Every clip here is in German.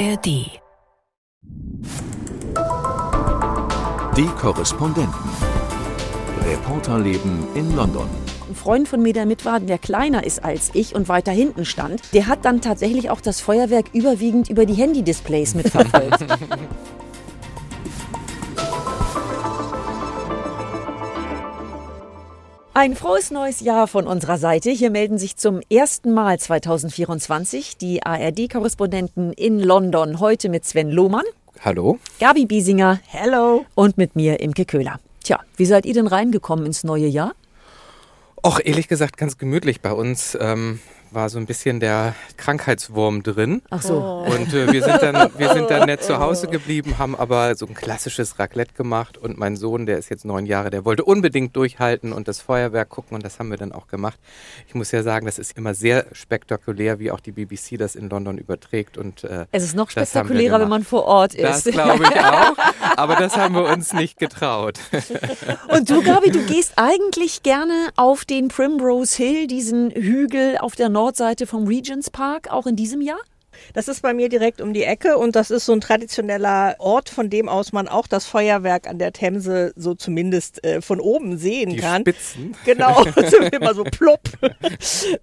ARD. Die Korrespondenten. Reporterleben in London. Ein Freund von mir, der mit war, der kleiner ist als ich und weiter hinten stand, der hat dann tatsächlich auch das Feuerwerk überwiegend über die Handy-Displays mitverfolgt. Ein frohes neues Jahr von unserer Seite. Hier melden sich zum ersten Mal 2024 die ARD-Korrespondenten in London. Heute mit Sven Lohmann, Hallo. Gabi Biesinger, hello, und mit mir Imke Köhler. Tja, wie seid ihr denn reingekommen ins neue Jahr? Och, ehrlich gesagt, ganz gemütlich bei uns. Ähm, war so ein bisschen der Krankheitswurm drin. Ach so. Und äh, wir, sind dann, wir sind dann nett zu Hause geblieben, haben aber so ein klassisches Raclette gemacht. Und mein Sohn, der ist jetzt neun Jahre, der wollte unbedingt durchhalten und das Feuerwerk gucken. Und das haben wir dann auch gemacht. Ich muss ja sagen, das ist immer sehr spektakulär, wie auch die BBC das in London überträgt. Und, äh, Es ist noch das spektakulärer, wenn man vor Ort Das ist. glaube ich auch. Aber das haben wir uns nicht getraut. Und du, Gabi, du gehst eigentlich gerne auf den Primrose Hill, diesen Hügel auf der Nordseite vom Regents Park, auch in diesem Jahr? Das ist bei mir direkt um die Ecke und das ist so ein traditioneller Ort, von dem aus man auch das Feuerwerk an der Themse so zumindest äh, von oben sehen Die kann. Spitzen. Genau, immer so plopp.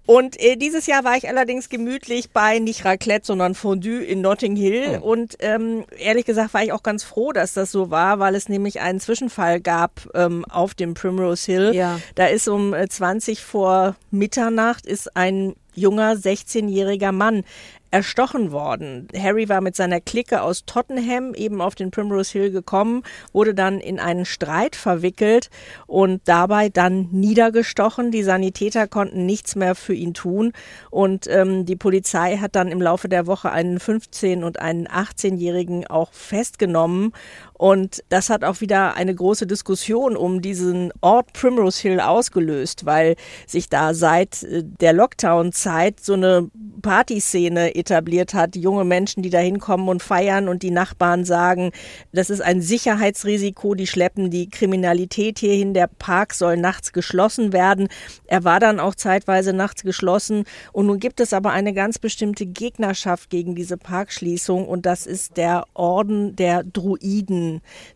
Und äh, dieses Jahr war ich allerdings gemütlich bei nicht Raclette, sondern Fondue in Notting Hill. Oh. Und ähm, ehrlich gesagt war ich auch ganz froh, dass das so war, weil es nämlich einen Zwischenfall gab ähm, auf dem Primrose Hill. Ja. Da ist um äh, 20 vor Mitternacht ist ein junger 16-jähriger Mann erstochen worden. Harry war mit seiner Clique aus Tottenham eben auf den Primrose Hill gekommen, wurde dann in einen Streit verwickelt und dabei dann niedergestochen. Die Sanitäter konnten nichts mehr für ihn tun und ähm, die Polizei hat dann im Laufe der Woche einen 15- und einen 18-Jährigen auch festgenommen und das hat auch wieder eine große Diskussion um diesen Ort Primrose Hill ausgelöst, weil sich da seit äh, der Lockdown-Zeit so eine Partyszene etabliert hat. Junge Menschen, die da hinkommen und feiern und die Nachbarn sagen, das ist ein Sicherheitsrisiko, die schleppen die Kriminalität hierhin. Der Park soll nachts geschlossen werden. Er war dann auch zeitweise nachts geschlossen. Und nun gibt es aber eine ganz bestimmte Gegnerschaft gegen diese Parkschließung und das ist der Orden der Druiden.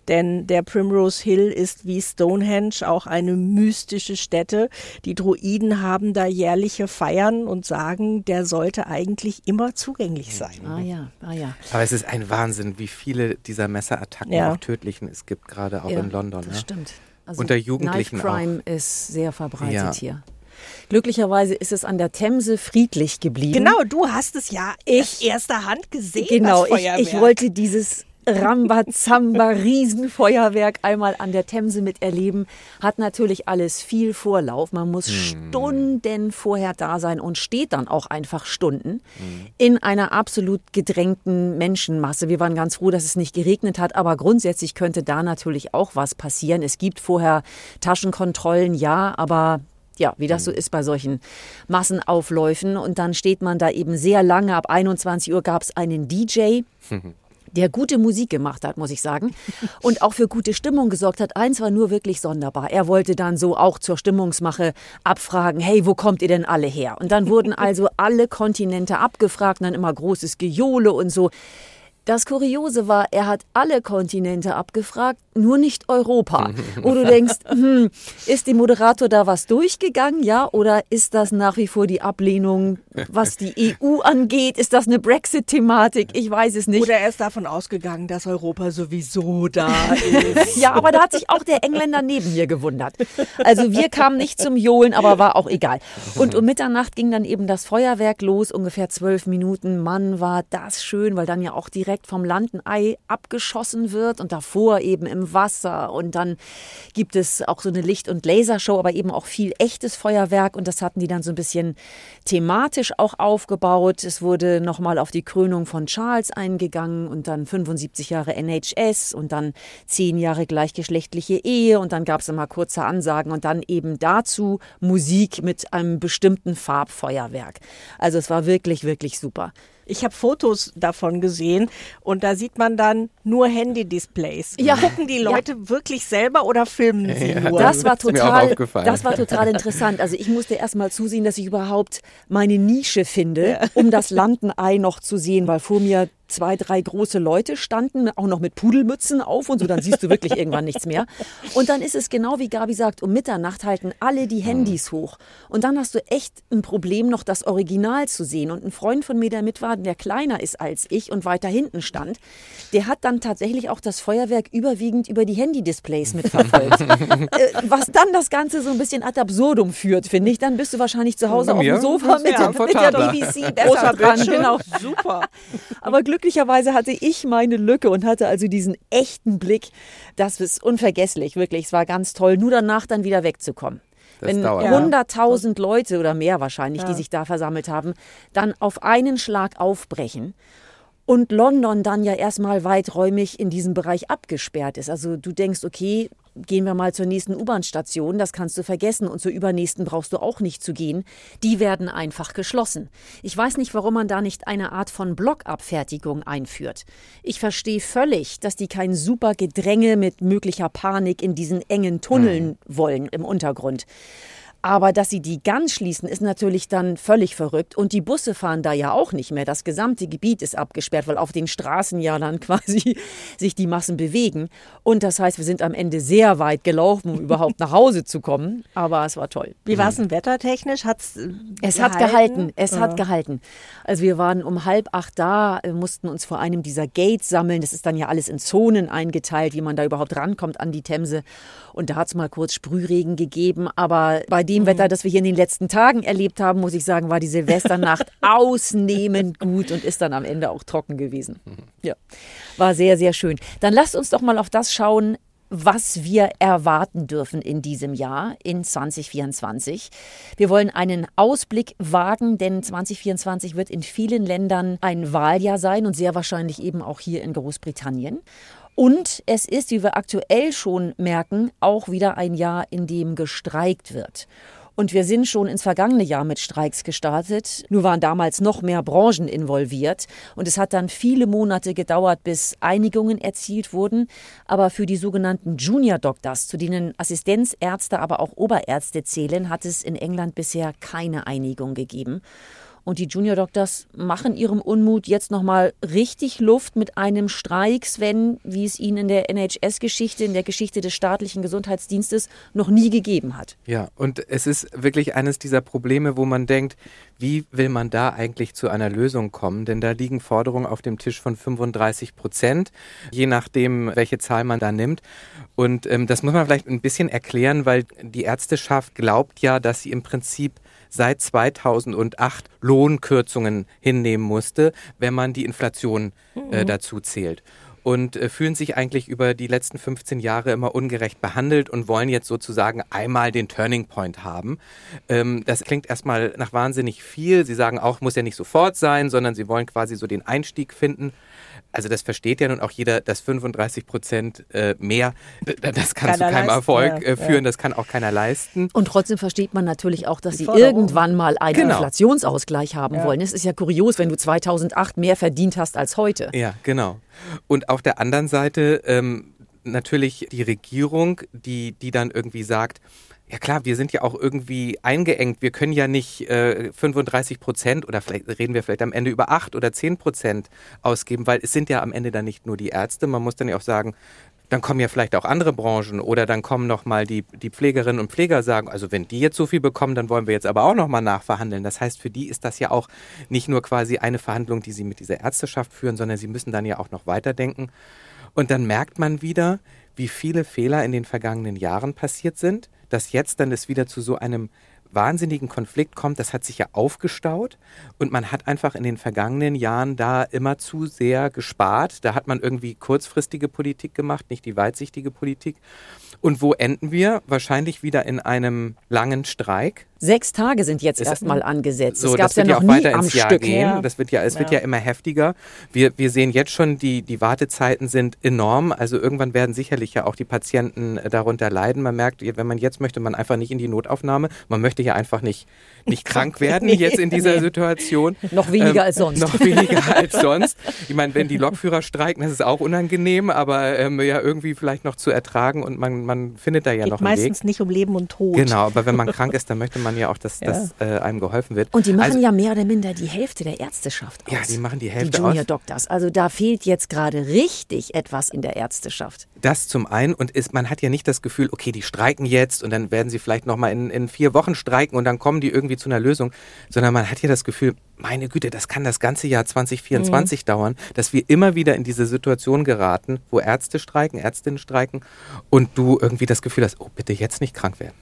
Denn der Primrose Hill ist wie Stonehenge auch eine mystische Stätte. Die Druiden haben da jährliche Feiern und sagen, der sollte eigentlich immer zugänglich sein. Ah ja, ah ja. Aber es ist ein Wahnsinn, wie viele dieser Messerattacken, Ja. auch tödlichen, es gibt, gerade auch ja, in London. Das ja. stimmt. Also Unter Jugendlichen Knife Crime ist sehr verbreitet Ja. hier. Glücklicherweise ist es an der Themse friedlich geblieben. Genau, du hast es ja Ich- erster Hand gesehen. Genau, das ich, ich wollte dieses Rambazamba Riesenfeuerwerk einmal an der Themse miterleben. Hat natürlich alles viel Vorlauf. Man muss Stunden vorher da sein und steht dann auch einfach Stunden in einer absolut gedrängten Menschenmasse. Wir waren ganz froh, dass es nicht geregnet hat, aber grundsätzlich könnte da natürlich auch was passieren. Es gibt vorher Taschenkontrollen, ja, aber ja, wie das so ist bei solchen Massenaufläufen. Und dann steht man da eben sehr lange. Ab 21 Uhr gab es einen DJ. Der gute Musik gemacht hat, muss ich sagen. Und auch für gute Stimmung gesorgt hat. Eins war nur wirklich sonderbar. Er wollte dann so auch zur Stimmungsmache abfragen, hey, wo kommt ihr denn alle her? Und dann wurden also alle Kontinente abgefragt, dann immer großes Gejohle und so. Das Kuriose war, er hat alle Kontinente abgefragt, nur nicht Europa. Wo du denkst, hm, ist dem Moderator da was durchgegangen, ja? Oder ist das nach wie vor die Ablehnung, was die EU angeht? Ist das eine Brexit-Thematik? Ich weiß es nicht. Oder er ist davon ausgegangen, dass Europa sowieso da ist. Ja, aber da hat sich auch der Engländer neben mir gewundert. Also wir kamen nicht zum Johlen, aber war auch egal. Und um Mitternacht ging dann eben das Feuerwerk los, ungefähr zwölf Minuten. Mann, war das schön, weil dann ja auch direkt vom Land ein Ei abgeschossen wird und davor eben Wasser. Und dann gibt es auch so eine Licht- und Lasershow, aber eben auch viel echtes Feuerwerk. Und das hatten die dann so ein bisschen thematisch auch aufgebaut. Es wurde nochmal auf die Krönung von Charles eingegangen und dann 75 Jahre NHS und dann 10 Jahre gleichgeschlechtliche Ehe und dann gab es immer kurze Ansagen und dann eben dazu Musik mit einem bestimmten Farbfeuerwerk. Also es war wirklich, wirklich super. Ich habe Fotos davon gesehen und da sieht man dann nur Handy-Displays. Ja. Gucken die Leute wirklich selber oder filmen sie nur? Das war total, das war total interessant. Also ich musste erst mal zusehen, dass ich überhaupt meine Nische finde, um das Landenei noch zu sehen, weil vor mir zwei, drei große Leute standen, auch noch mit Pudelmützen auf und so, dann siehst du wirklich irgendwann nichts mehr. Und dann ist es genau wie Gabi sagt, um Mitternacht halten alle die Handys hoch. Und dann hast du echt ein Problem, noch das Original zu sehen. Und ein Freund von mir, der mit war, der kleiner ist als ich und weiter hinten stand, der hat dann tatsächlich auch das Feuerwerk überwiegend über die Handy-Displays mitverfolgt. äh, was dann das Ganze so ein bisschen ad absurdum führt, finde ich. Dann bist du wahrscheinlich zu Hause auf dem Sofa mit, ja mit der. BBC besser dran. Genau. Super. Aber glücklicherweise hatte ich meine Lücke und hatte also diesen echten Blick. Das ist unvergesslich, wirklich. Es war ganz toll, nur danach dann wieder wegzukommen. Das Wenn dauert. Ja. 100.000 Leute oder mehr wahrscheinlich, die Ja. sich da versammelt haben, dann auf einen Schlag aufbrechen und London dann ja erstmal weiträumig in diesem Bereich abgesperrt ist. Also du denkst, okay, gehen wir mal zur nächsten U-Bahn-Station, das kannst du vergessen und zur übernächsten brauchst du auch nicht zu gehen. Die werden einfach geschlossen. Ich weiß nicht, warum man da nicht eine Art von Blockabfertigung einführt. Ich verstehe völlig, dass die kein super Gedränge mit möglicher Panik in diesen engen Tunneln wollen im Untergrund. Aber dass sie die ganz schließen, ist natürlich dann völlig verrückt. Und die Busse fahren da ja auch nicht mehr. Das gesamte Gebiet ist abgesperrt, weil auf den Straßen ja dann quasi sich die Massen bewegen. Und das heißt, wir sind am Ende sehr weit gelaufen, um überhaupt nach Hause zu kommen. Aber es war toll. Wie war es denn wettertechnisch? Hat's Es hat gehalten, es hat gehalten. Also wir waren um halb acht da, äh, mussten uns vor einem dieser Gates sammeln. Das ist dann ja alles in Zonen eingeteilt, wie man da überhaupt rankommt an die Themse. Und da hat es mal kurz Sprühregen gegeben. Aber bei dem Wetter, das wir hier in den letzten Tagen erlebt haben, muss ich sagen, war die Silvesternacht ausnehmend gut und ist dann am Ende auch trocken gewesen. Ja, war sehr, sehr schön. Dann lasst uns doch mal auf das schauen, was wir erwarten dürfen in diesem Jahr, in 2024. Wir wollen einen Ausblick wagen, denn 2024 wird in vielen Ländern ein Wahljahr sein und sehr wahrscheinlich eben auch hier in Großbritannien. Und es ist, wie wir aktuell schon merken, auch wieder ein Jahr, in dem gestreikt wird. Und wir sind schon ins vergangene Jahr mit Streiks gestartet. Nur waren damals noch mehr Branchen involviert. Und es hat dann viele Monate gedauert, bis Einigungen erzielt wurden. Aber für die sogenannten Junior Doctors, zu denen Assistenzärzte, aber auch Oberärzte zählen, hat es in England bisher keine Einigung gegeben. Und die Junior Doctors machen ihrem Unmut jetzt nochmal richtig Luft mit einem Streik, Sven, wie es ihn in der NHS-Geschichte, in der Geschichte des staatlichen Gesundheitsdienstes noch nie gegeben hat. Ja, und es ist wirklich eines dieser Probleme, wo man denkt, wie will man da eigentlich zu einer Lösung kommen? Denn da liegen Forderungen auf dem Tisch von 35 Prozent, je nachdem, welche Zahl man da nimmt. Und ähm, das muss man vielleicht ein bisschen erklären, weil die Ärzteschaft glaubt ja, dass sie im Prinzip seit 2008 Lohnkürzungen hinnehmen musste, wenn man die Inflation äh, dazu zählt. Und äh, fühlen sich eigentlich über die letzten 15 Jahre immer ungerecht behandelt und wollen jetzt sozusagen einmal den Turning Point haben. Ähm, das klingt erstmal nach wahnsinnig viel. Sie sagen auch, muss ja nicht sofort sein, sondern sie wollen quasi so den Einstieg finden. Also das versteht ja nun auch jeder, dass 35 Prozent äh, mehr, d- das kann Keiner zu keinem leisten, Erfolg ja, äh, führen, ja. das kann auch keiner leisten. Und trotzdem versteht man natürlich auch, dass sie irgendwann mal einen Genau. Inflationsausgleich haben Ja. wollen. Es ist ja kurios, wenn du 2008 mehr verdient hast als heute. Ja, genau. Und auf der anderen Seite ähm, natürlich die Regierung, die, die dann irgendwie sagt, ja klar, wir sind ja auch irgendwie eingeengt. Wir können ja nicht äh, 35 Prozent oder vielleicht reden wir vielleicht am Ende über 8 oder 10 Prozent ausgeben, weil es sind ja am Ende dann nicht nur die Ärzte. Man muss dann ja auch sagen, dann kommen ja vielleicht auch andere Branchen oder dann kommen noch mal die, die Pflegerinnen und Pfleger sagen, also wenn die jetzt so viel bekommen, dann wollen wir jetzt aber auch noch mal nachverhandeln. Das heißt, für die ist das ja auch nicht nur quasi eine Verhandlung, die sie mit dieser Ärzteschaft führen, sondern sie müssen dann ja auch noch weiterdenken. Und dann merkt man wieder, wie viele Fehler in den vergangenen Jahren passiert sind, dass jetzt dann es wieder zu so einem wahnsinnigen Konflikt kommt, das hat sich ja aufgestaut und man hat einfach in den vergangenen Jahren da immer zu sehr gespart. Da hat man irgendwie kurzfristige Politik gemacht, nicht die weitsichtige Politik. Und wo enden wir? Wahrscheinlich wieder in einem langen Streik. Sechs Tage sind jetzt Es- erstmal angesetzt. So, das gab es ja ja noch auch nie weiter am ins Jahr Stück. gehen. Ja. Das wird ja, es wird Ja. ja immer heftiger. Wir, wir sehen jetzt schon, die, die Wartezeiten sind enorm. Also irgendwann werden sicherlich ja auch die Patienten äh, darunter leiden. Man merkt, wenn man jetzt möchte, man einfach nicht in die Notaufnahme. Man möchte ja einfach nicht, nicht krank werden Nee. jetzt in dieser Situation. Noch weniger Ähm, als sonst. Noch weniger als sonst. Ich meine, wenn die Lokführer streiken, das ist auch unangenehm, aber ähm, ja irgendwie vielleicht noch zu ertragen und man, man findet da ja Geht noch einen Weg. meistens nicht um Leben und Tod. Genau, aber wenn man krank ist, dann möchte man man ja auch, dass, Ja. dass äh, einem geholfen wird. Und die machen also, ja mehr oder minder die Hälfte der Ärzteschaft aus. Ja, die machen die Die Hälfte Junior aus. Doctors. Also da fehlt jetzt gerade richtig etwas in der Ärzteschaft. Das zum einen und ist, man hat ja nicht das Gefühl, okay, die streiken jetzt und dann werden sie vielleicht nochmal in, in vier Wochen streiken und dann kommen die irgendwie zu einer Lösung, sondern man hat ja das Gefühl, meine Güte, das kann das ganze Jahr 2024 Mhm. dauern, dass wir immer wieder in diese Situation geraten, wo Ärzte streiken, Ärztinnen streiken und du irgendwie das Gefühl hast, oh, bitte jetzt nicht krank werden.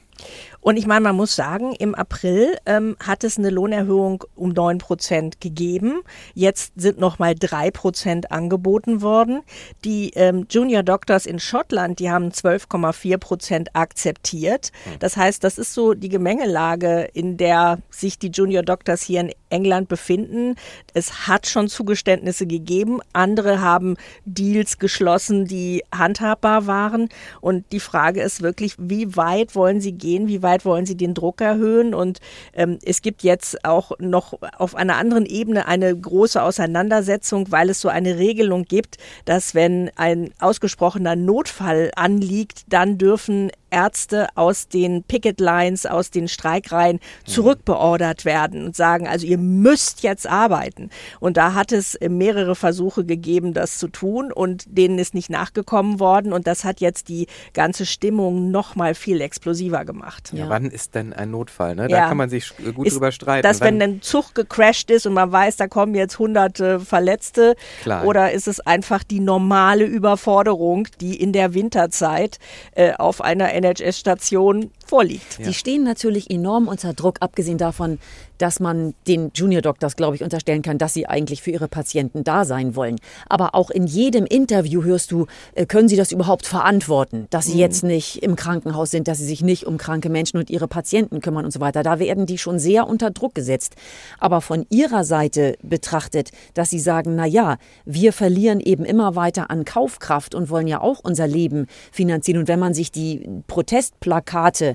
Und ich meine, man muss sagen, im April ähm, hat es eine Lohnerhöhung um 9 Prozent gegeben. Jetzt sind nochmal 3 Prozent angeboten worden. Die ähm, Junior Doctors in Schottland, die haben 12,4 Prozent akzeptiert. Das heißt, das ist so die Gemengelage, in der sich die Junior Doctors hier in England befinden. Es hat schon Zugeständnisse gegeben. Andere haben Deals geschlossen, die handhabbar waren. Und die Frage ist wirklich, wie weit wollen sie gehen? Wie weit wollen sie den Druck erhöhen? Und ähm, es gibt jetzt auch noch auf einer anderen Ebene eine große Auseinandersetzung, weil es so eine Regelung gibt, dass wenn ein ausgesprochener Notfall anliegt, dann dürfen Ärzte aus den Picket Lines, aus den Streikreihen zurückbeordert werden und sagen, also ihr müsst jetzt arbeiten. Und da hat es mehrere Versuche gegeben, das zu tun und denen ist nicht nachgekommen worden und das hat jetzt die ganze Stimmung noch mal viel explosiver gemacht. Ja. Ja. wann ist denn ein Notfall? Ne? Da Ja. kann man sich sch- gut Ist drüber streiten. Dass wenn ein Zug gecrashed ist und man weiß, da kommen jetzt hunderte Verletzte Klar. oder ist es einfach die normale Überforderung, die in der Winterzeit äh, auf einer NHS-Station vorliegt. Die stehen natürlich enorm unter Druck, abgesehen davon, dass man den Junior Doctors, glaube ich, unterstellen kann, dass sie eigentlich für ihre Patienten da sein wollen. Aber auch in jedem Interview hörst du, äh, können sie das überhaupt verantworten, dass sie jetzt nicht im Krankenhaus sind, dass sie sich nicht um kranke Menschen und ihre Patienten kümmern und so weiter. Da werden die schon sehr unter Druck gesetzt. Aber von ihrer Seite betrachtet, dass sie sagen, na ja, wir verlieren eben immer weiter an Kaufkraft und wollen ja auch unser Leben finanzieren. Und wenn man sich die Protestplakate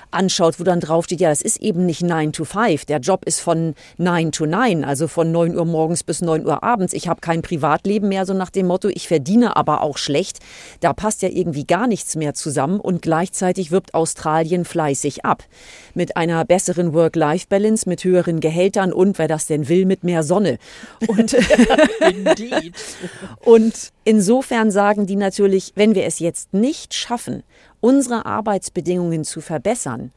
anschaut, wo dann draufsteht, ja, das ist eben nicht 9 to 5. Der Job ist von 9 to 9, also von 9 Uhr morgens bis 9 Uhr abends. Ich habe kein Privatleben mehr, so nach dem Motto, ich verdiene aber auch schlecht. Da passt ja irgendwie gar nichts mehr zusammen und gleichzeitig wirbt Australien fleißig ab. Mit einer besseren Work-Life-Balance, mit höheren Gehältern und, wer das denn will, mit mehr Sonne. Und und insofern sagen die natürlich, wenn wir es jetzt nicht schaffen, unsere Arbeitsbedingungen zu verbessern, And.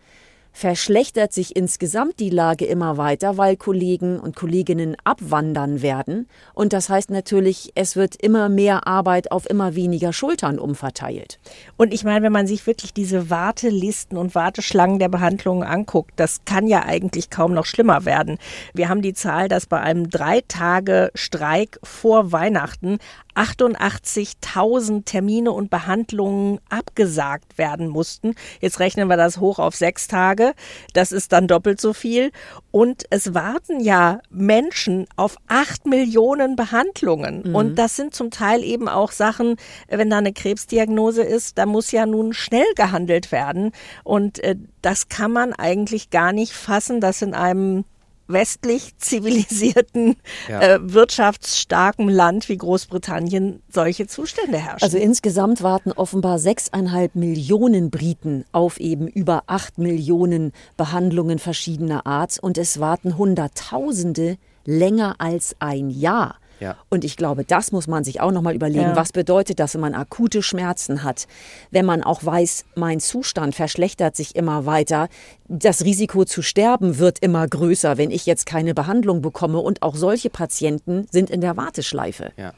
Verschlechtert sich insgesamt die Lage immer weiter, weil Kollegen und Kolleginnen abwandern werden. Und das heißt natürlich, es wird immer mehr Arbeit auf immer weniger Schultern umverteilt. Und ich meine, wenn man sich wirklich diese Wartelisten und Warteschlangen der Behandlungen anguckt, das kann ja eigentlich kaum noch schlimmer werden. Wir haben die Zahl, dass bei einem drei Tage Streik vor Weihnachten 88.000 Termine und Behandlungen abgesagt werden mussten. Jetzt rechnen wir das hoch auf sechs Tage. Das ist dann doppelt so viel. Und es warten ja Menschen auf acht Millionen Behandlungen. Und das sind zum Teil eben auch Sachen, wenn da eine Krebsdiagnose ist, da muss ja nun schnell gehandelt werden. Und äh, das kann man eigentlich gar nicht fassen, dass in einem westlich zivilisierten, Ja. äh, wirtschaftsstarken Land wie Großbritannien solche Zustände herrschen. Also insgesamt warten offenbar sechseinhalb Millionen Briten auf eben über acht Millionen Behandlungen verschiedener Art und es warten Hunderttausende länger als ein Jahr. Ja. Und ich glaube, das muss man sich auch nochmal überlegen. Ja. Was bedeutet das, wenn man akute Schmerzen hat? Wenn man auch weiß, mein Zustand verschlechtert sich immer weiter. Das Risiko zu sterben wird immer größer, wenn ich jetzt keine Behandlung bekomme. Und auch solche Patienten sind in der Warteschleife. Ja.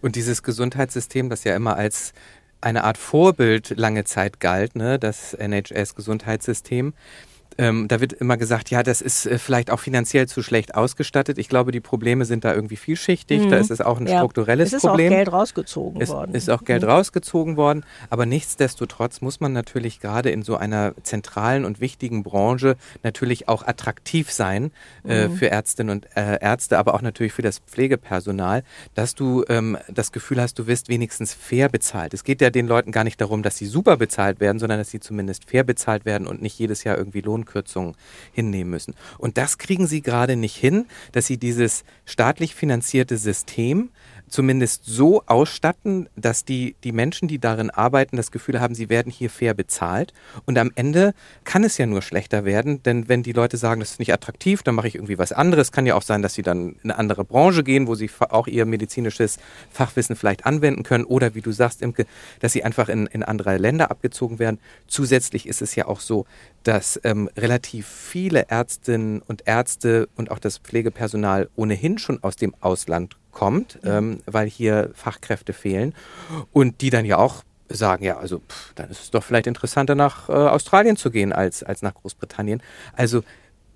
Und dieses Gesundheitssystem, das ja immer als eine Art Vorbild lange Zeit galt, ne, das NHS-Gesundheitssystem, ähm, da wird immer gesagt, ja, das ist äh, vielleicht auch finanziell zu schlecht ausgestattet. Ich glaube, die Probleme sind da irgendwie vielschichtig. Da ist es auch ein Ja. strukturelles es ist Problem. auch Geld rausgezogen Es worden. ist auch Geld rausgezogen worden, aber nichtsdestotrotz muss man natürlich gerade in so einer zentralen und wichtigen Branche natürlich auch attraktiv sein äh, für Ärztinnen und äh, Ärzte, aber auch natürlich für das Pflegepersonal, dass du ähm, das Gefühl hast, du wirst wenigstens fair bezahlt. Es geht ja den Leuten gar nicht darum, dass sie super bezahlt werden, sondern dass sie zumindest fair bezahlt werden und nicht jedes Jahr irgendwie Lohnkürzungen hinnehmen müssen. Und das kriegen sie gerade nicht hin, dass sie dieses staatlich finanzierte System zumindest so ausstatten, dass die, die Menschen, die darin arbeiten, das Gefühl haben, sie werden hier fair bezahlt. Und am Ende kann es ja nur schlechter werden, denn wenn die Leute sagen, das ist nicht attraktiv, dann mache ich irgendwie was anderes. Kann ja auch sein, dass sie dann in eine andere Branche gehen, wo sie auch ihr medizinisches Fachwissen vielleicht anwenden können. Oder wie du sagst, Imke, dass sie einfach in, in andere Länder abgezogen werden. Zusätzlich ist es ja auch so, dass ähm, relativ viele Ärztinnen und Ärzte und auch das Pflegepersonal ohnehin schon aus dem Ausland kommt, ähm, weil hier Fachkräfte fehlen und die dann ja auch sagen, ja, also pff, dann ist es doch vielleicht interessanter nach äh, Australien zu gehen als, als nach Großbritannien. Also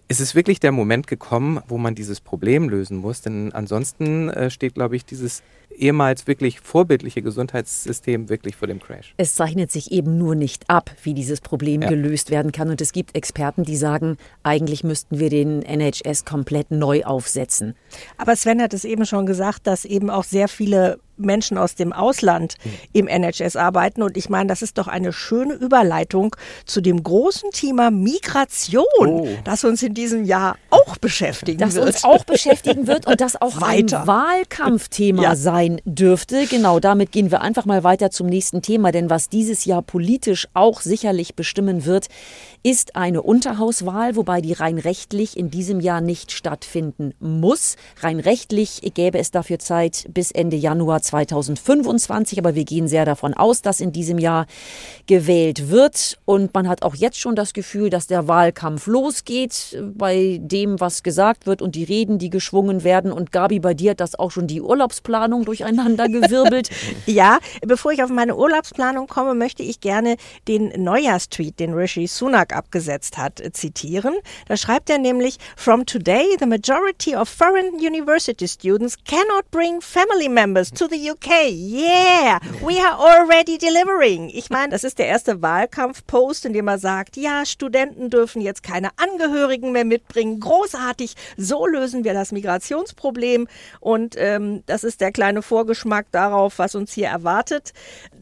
es ist wirklich der Moment gekommen, wo man dieses Problem lösen muss, denn ansonsten äh, steht, glaube ich, dieses ehemals wirklich vorbildliche Gesundheitssystem wirklich vor dem Crash. Es zeichnet sich eben nur nicht ab, wie dieses Problem Ja. gelöst werden kann. Und es gibt Experten, die sagen, eigentlich müssten wir den NHS komplett neu aufsetzen. Aber Sven hat es eben schon gesagt, dass eben auch sehr viele Menschen aus dem Ausland im NHS arbeiten. Und ich meine, das ist doch eine schöne Überleitung zu dem großen Thema Migration, Oh. das uns in diesem Jahr auch beschäftigen Das wird. uns auch beschäftigen wird und das auch Weiter. ein Wahlkampfthema Ja. sein dürfte. Genau, damit gehen wir einfach mal weiter zum nächsten Thema, denn was dieses Jahr politisch auch sicherlich bestimmen wird, ist eine Unterhauswahl, wobei die rein rechtlich in diesem Jahr nicht stattfinden muss. Rein rechtlich gäbe es dafür Zeit bis Ende Januar 2025, aber wir gehen sehr davon aus, dass in diesem Jahr gewählt wird und man hat auch jetzt schon das Gefühl, dass der Wahlkampf losgeht bei dem, was gesagt wird und die Reden, die geschwungen werden. Und Gabi, bei dir hat das auch schon die Urlaubsplanung durcheinander gewirbelt. Ja, bevor ich auf meine Urlaubsplanung komme, möchte ich gerne den Neujahrstweet, den Rishi Sunak abgesetzt hat, zitieren. Da schreibt er nämlich, From today, the majority of foreign university students cannot bring family members to the UK. Yeah, we are already delivering. Ich meine, das ist der erste Wahlkampfpost, in dem er sagt, ja, Studenten dürfen jetzt keine Angehörigen mehr mitbringen. Großartig, so lösen wir das Migrationsproblem. Und ähm, das ist der kleine Vorgeschmack darauf, was uns hier erwartet.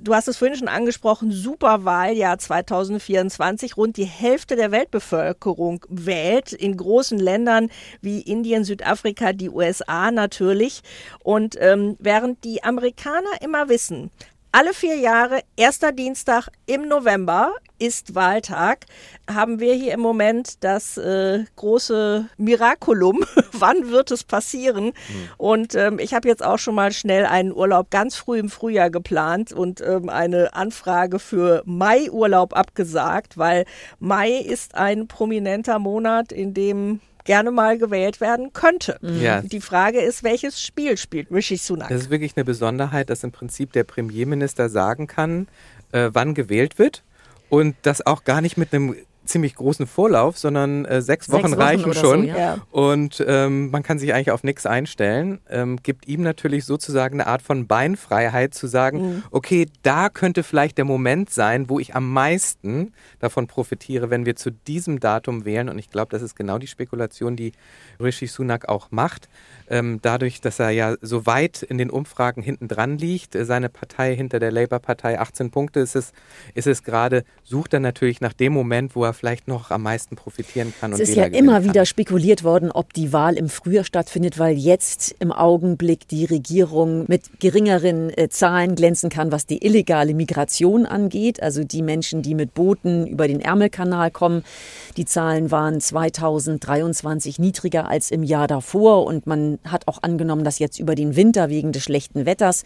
Du hast es vorhin schon angesprochen, Superwahljahr 2024. Rund die Hälfte der Weltbevölkerung wählt in großen Ländern wie Indien, Südafrika, die USA natürlich. Und ähm, während die Amerikaner immer wissen, alle vier Jahre, erster Dienstag im November ist Wahltag, haben wir hier im Moment das äh, große Miraculum. Wann wird es passieren? Und ähm, ich habe jetzt auch schon mal schnell einen Urlaub ganz früh im Frühjahr geplant und ähm, eine Anfrage für Mai-Urlaub abgesagt, weil Mai ist ein prominenter Monat, in dem gerne mal gewählt werden könnte. Ja. Die Frage ist, welches Spiel spielt Rishi Sunak? Das ist wirklich eine Besonderheit, dass im Prinzip der Premierminister sagen kann, äh, wann gewählt wird und das auch gar nicht mit einem ziemlich großen Vorlauf, sondern äh, sechs, Sechs Wochen Wochen reichen so, schon. ja. Ja. Und ähm, man kann sich eigentlich auf nichts einstellen. Ähm, gibt ihm natürlich sozusagen eine Art von Beinfreiheit zu sagen, Mhm. okay, da könnte vielleicht der Moment sein, wo ich am meisten davon profitiere, wenn wir zu diesem Datum wählen. Und ich glaube, das ist genau die Spekulation, die Rishi Sunak auch macht. Ähm, dadurch, dass er ja so weit in den Umfragen hinten dran liegt, äh, seine Partei hinter der Labour-Partei 18 Punkte ist es, ist es gerade, sucht er natürlich nach dem Moment, wo er vielleicht noch am meisten profitieren kann. Es ist Wähler ja immer wieder spekuliert worden, ob die Wahl im Frühjahr stattfindet, weil jetzt im Augenblick die Regierung mit geringeren äh, Zahlen glänzen kann, was die illegale Migration angeht. Also die Menschen, die mit Booten über den Ärmelkanal kommen. Die Zahlen waren 2023 niedriger als im Jahr davor und man hat auch angenommen, dass jetzt über den Winter wegen des schlechten Wetters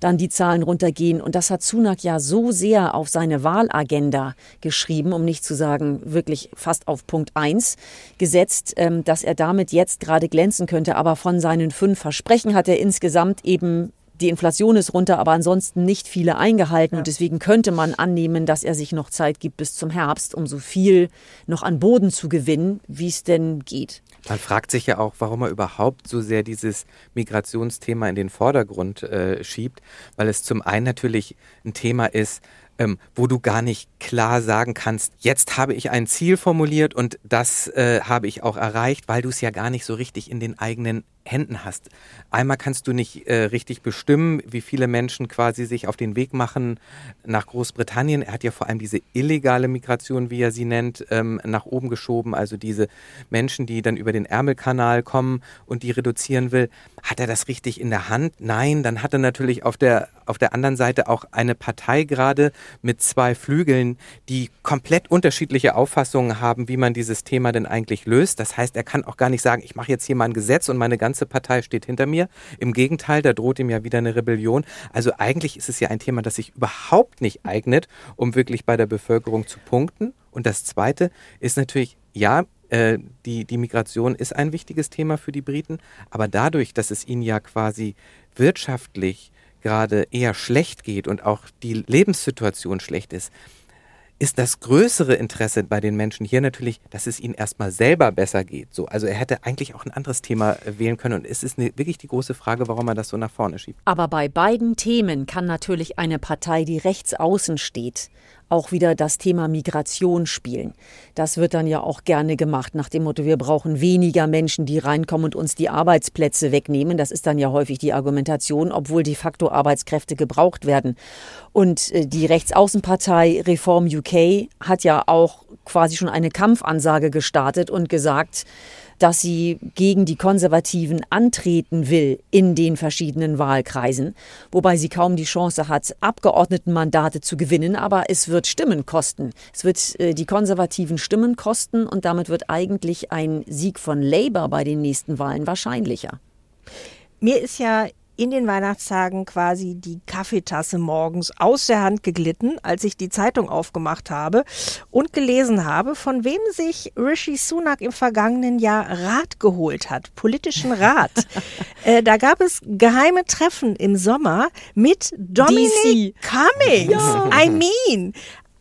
dann die Zahlen runtergehen. Und das hat Sunak ja so sehr auf seine Wahlagenda geschrieben, um nicht zu sagen, wirklich fast auf Punkt 1 gesetzt, ähm, dass er damit jetzt gerade glänzen könnte. Aber von seinen fünf Versprechen hat er insgesamt eben die Inflation ist runter, aber ansonsten nicht viele eingehalten. Und deswegen könnte man annehmen, dass er sich noch Zeit gibt bis zum Herbst, um so viel noch an Boden zu gewinnen, wie es denn geht. Man fragt sich ja auch, warum er überhaupt so sehr dieses Migrationsthema in den Vordergrund äh, schiebt, weil es zum einen natürlich ein Thema ist, ähm, wo du gar nicht klar sagen kannst, jetzt habe ich ein Ziel formuliert und das äh, habe ich auch erreicht, weil du es ja gar nicht so richtig in den eigenen Händen hast. Einmal kannst du nicht äh, richtig bestimmen, wie viele Menschen quasi sich auf den Weg machen nach Großbritannien. Er hat ja vor allem diese illegale Migration, wie er sie nennt, ähm, nach oben geschoben. Also diese Menschen, die dann über den Ärmelkanal kommen und die reduzieren will. Hat er das richtig in der Hand? Nein, dann hat er natürlich auf der, auf der anderen Seite auch eine Partei gerade mit zwei Flügeln, die komplett unterschiedliche Auffassungen haben, wie man dieses Thema denn eigentlich löst. Das heißt, er kann auch gar nicht sagen, ich mache jetzt hier mal ein Gesetz und meine ganze Partei steht hinter mir. Im Gegenteil, da droht ihm ja wieder eine Rebellion. Also eigentlich ist es ja ein Thema, das sich überhaupt nicht eignet, um wirklich bei der Bevölkerung zu punkten. Und das Zweite ist natürlich, ja, äh, die, die Migration ist ein wichtiges Thema für die Briten, aber dadurch, dass es ihnen ja quasi wirtschaftlich gerade eher schlecht geht und auch die Lebenssituation schlecht ist, ist das größere Interesse bei den Menschen hier natürlich, dass es ihnen erstmal selber besser geht. So, also er hätte eigentlich auch ein anderes Thema äh, wählen können und es ist eine, wirklich die große Frage, warum er das so nach vorne schiebt. Aber bei beiden Themen kann natürlich eine Partei, die rechts außen steht, auch wieder das Thema Migration spielen. Das wird dann ja auch gerne gemacht nach dem Motto, wir brauchen weniger Menschen, die reinkommen und uns die Arbeitsplätze wegnehmen. Das ist dann ja häufig die Argumentation, obwohl de facto Arbeitskräfte gebraucht werden. Und äh, die Rechtsaußenpartei Reform UK hat ja auch quasi schon eine Kampfansage gestartet und gesagt, dass sie gegen die Konservativen antreten will in den verschiedenen Wahlkreisen, wobei sie kaum die Chance hat, Abgeordnetenmandate zu gewinnen, aber es wird Stimmen kosten. Es wird äh, die konservativen Stimmen kosten und damit wird eigentlich ein Sieg von Labour bei den nächsten Wahlen wahrscheinlicher. Mir ist ja in den Weihnachtstagen quasi die Kaffeetasse morgens aus der Hand geglitten, als ich die Zeitung aufgemacht habe und gelesen habe, von wem sich Rishi Sunak im vergangenen Jahr Rat geholt hat, politischen Rat. äh, da gab es geheime Treffen im Sommer mit Dominic DC. Cummings. Ja. I mean,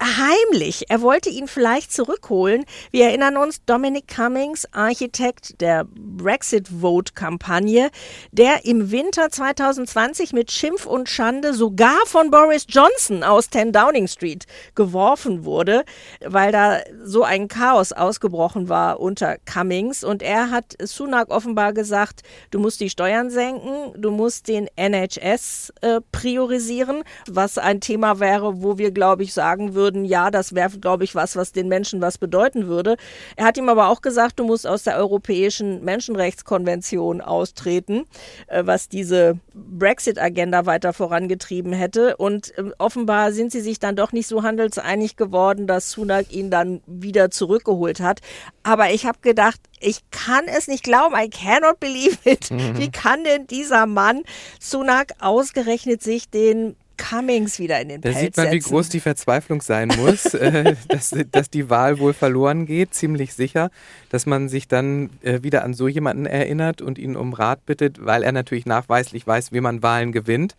heimlich. Er wollte ihn vielleicht zurückholen. Wir erinnern uns, Dominic Cummings, Architekt der Brexit-Vote-Kampagne, der im Winter 2020 mit Schimpf und Schande sogar von Boris Johnson aus 10 Downing Street geworfen wurde, weil da so ein Chaos ausgebrochen war unter Cummings. Und er hat Sunak offenbar gesagt, du musst die Steuern senken, du musst den NHS äh, priorisieren, was ein Thema wäre, wo wir, glaube ich, sagen würden, würden, ja, das wäre, glaube ich, was, was den Menschen was bedeuten würde. Er hat ihm aber auch gesagt, du musst aus der Europäischen Menschenrechtskonvention austreten, äh, was diese Brexit-Agenda weiter vorangetrieben hätte. Und äh, offenbar sind sie sich dann doch nicht so handelseinig geworden, dass Sunak ihn dann wieder zurückgeholt hat. Aber ich habe gedacht, ich kann es nicht glauben, I cannot believe it. Mhm. Wie kann denn dieser Mann Sunak ausgerechnet sich den Cummings wieder in den Da Pelz sieht man, setzen. wie groß die Verzweiflung sein muss, äh, dass, dass die Wahl wohl verloren geht, ziemlich sicher, dass man sich dann äh, wieder an so jemanden erinnert und ihn um Rat bittet, weil er natürlich nachweislich weiß, wie man Wahlen gewinnt,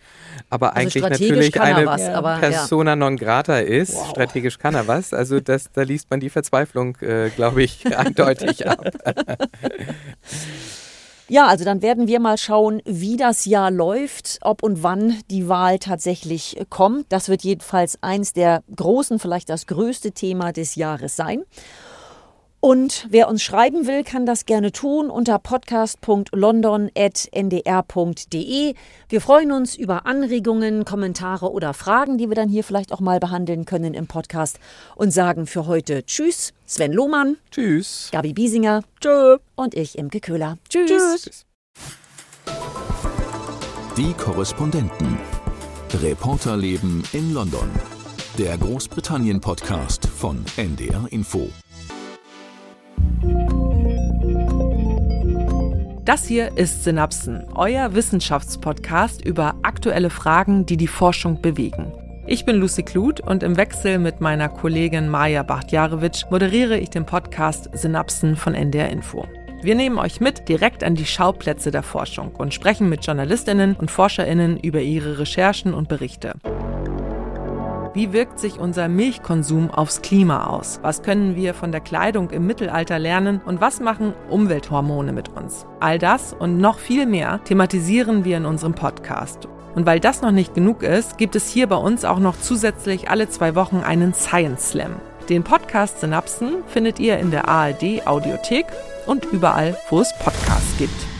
aber Also eigentlich natürlich eine was, aber, Persona non grata ist. Strategisch kann er was. Also das, da liest man die Verzweiflung, äh, glaube ich, eindeutig ab. Ja, also dann werden wir mal schauen, wie das Jahr läuft, ob und wann die Wahl tatsächlich kommt. Das wird jedenfalls eins der großen, vielleicht das größte Thema des Jahres sein. Und wer uns schreiben will, kann das gerne tun unter podcast.london.ndr.de. Wir freuen uns über Anregungen, Kommentare oder Fragen, die wir dann hier vielleicht auch mal behandeln können im Podcast und sagen für heute Tschüss, Sven Lohmann, Tschüss. Gabi Biesinger Tschö. und ich, Imke Köhler. Tschüss. Tschüss. Die Korrespondenten. Reporterleben in London. Der Großbritannien-Podcast von NDR Info. Das hier ist Synapsen, euer Wissenschaftspodcast über aktuelle Fragen, die die Forschung bewegen. Ich bin Lucy Kluth und im Wechsel mit meiner Kollegin Maja Bachtjarewitsch moderiere ich den Podcast Synapsen von NDR Info. Wir nehmen euch mit direkt an die Schauplätze der Forschung und sprechen mit Journalistinnen und Forscherinnen über ihre Recherchen und Berichte. Wie wirkt sich unser Milchkonsum aufs Klima aus? Was können wir von der Kleidung im Mittelalter lernen? Und was machen Umwelthormone mit uns? All das und noch viel mehr thematisieren wir in unserem Podcast. Und weil das noch nicht genug ist, gibt es hier bei uns auch noch zusätzlich alle zwei Wochen einen Science Slam. Den Podcast Synapsen findet ihr in der ARD Audiothek und überall, wo es Podcasts gibt.